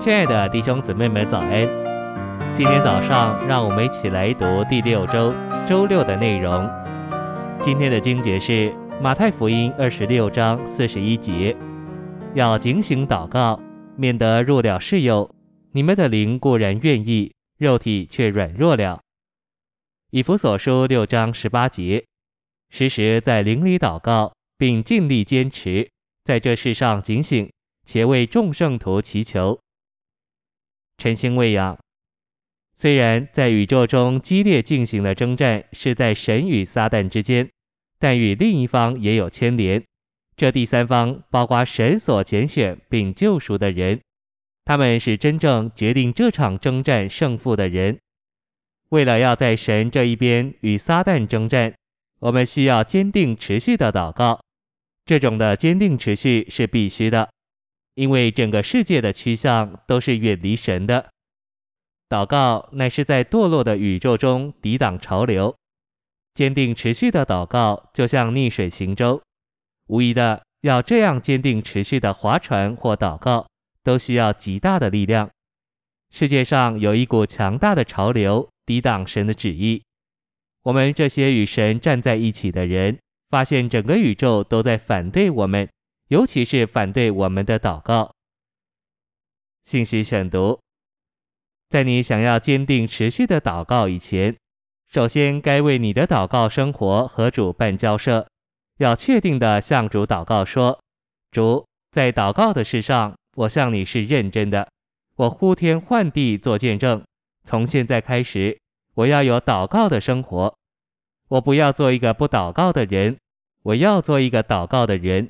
亲爱的弟兄姊妹们，早安！今天早上，让我们一起来读第六周周六的内容。今天的经节是马太福音二十六章四十一节，要警醒祷告，免得入了试诱。你们的灵固然愿意，肉体却软弱了。以弗所书六章十八节，时时在灵里祷告，并尽力坚持，在这世上警醒，且为众圣徒祈求。晨星喂养，虽然在宇宙中激烈进行的征战是在神与撒旦之间，但与另一方也有牵连。这第三方包括神所拣选并救赎的人，他们是真正决定这场征战胜负的人。为了要在神这一边与撒旦征战，我们需要坚定持续的祷告。这种的坚定持续是必须的。因为整个世界的趋向都是远离神的，祷告乃是在堕落的宇宙中抵挡潮流，坚定持续的祷告就像逆水行舟。无疑的，要这样坚定持续的划船或祷告，都需要极大的力量。世界上有一股强大的潮流抵挡神的旨意。我们这些与神站在一起的人，发现整个宇宙都在反对我们。尤其是反对我们的祷告。信息选读：在你想要坚定持续的祷告以前，首先该为你的祷告生活和主办交涉，要确定的向主祷告说：“主，在祷告的事上，我向你是认真的。我呼天唤地做见证，从现在开始，我要有祷告的生活。我不要做一个不祷告的人，我要做一个祷告的人。”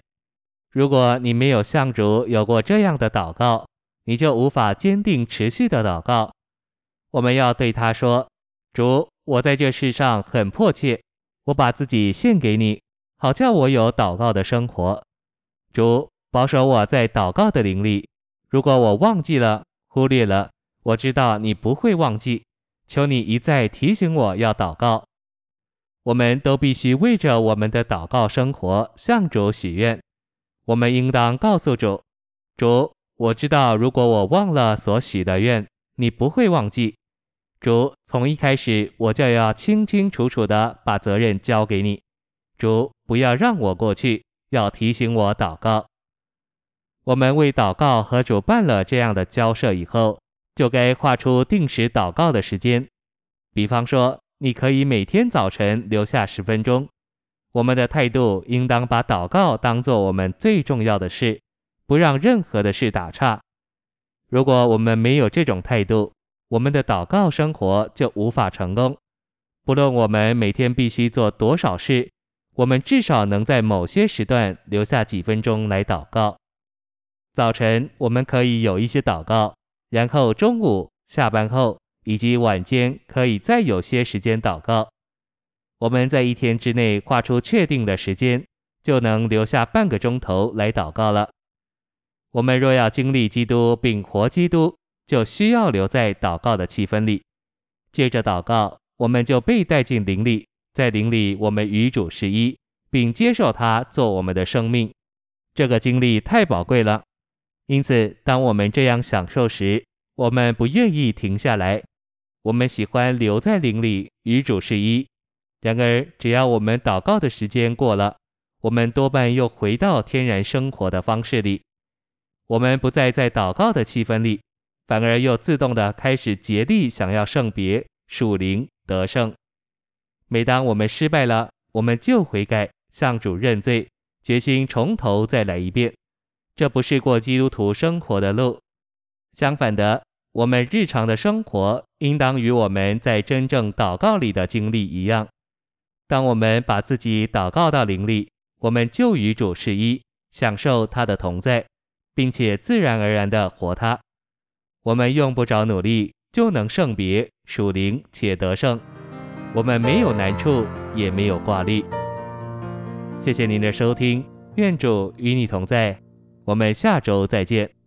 如果你没有向主有过这样的祷告，你就无法坚定持续的祷告。我们要对他说：“主，我在这世上很迫切，我把自己献给你，好叫我有祷告的生活。主，保守我在祷告的灵力。如果我忘记了、忽略了，我知道你不会忘记。求你一再提醒我要祷告。我们都必须为着我们的祷告生活向主许愿。”我们应当告诉主：“主，我知道，如果我忘了所许的愿，你不会忘记。主，从一开始我就要清清楚楚地把责任交给你。主，不要让我过去，要提醒我祷告。我们为祷告和主办了这样的交涉以后，就该划出定时祷告的时间。比方说，你可以每天早晨留下十分钟。”我们的态度应当把祷告当作我们最重要的事，不让任何的事打岔。如果我们没有这种态度，我们的祷告生活就无法成功。不论我们每天必须做多少事，我们至少能在某些时段留下几分钟来祷告。早晨我们可以有一些祷告，然后中午、下班后以及晚间可以再有些时间祷告。我们在一天之内划出确定的时间，就能留下半个钟头来祷告了。我们若要经历基督并活基督，就需要留在祷告的气氛里。接着祷告，我们就被带进灵里，在灵里我们与主是一，并接受他做我们的生命。这个经历太宝贵了，因此当我们这样享受时，我们不愿意停下来。我们喜欢留在灵里与主是一。然而，只要我们祷告的时间过了，我们多半又回到天然生活的方式里。我们不再在祷告的气氛里，反而又自动的开始竭力想要圣别、属灵、得胜。每当我们失败了，我们就悔改，向主认罪，决心从头再来一遍。这不是过基督徒生活的路。相反的，我们日常的生活应当与我们在真正祷告里的经历一样。当我们把自己祷告到灵里，我们就与主是一，享受他的同在，并且自然而然地活他。我们用不着努力就能圣别属灵且得胜。我们没有难处，也没有挂虑。谢谢您的收听，愿主与你同在。我们下周再见。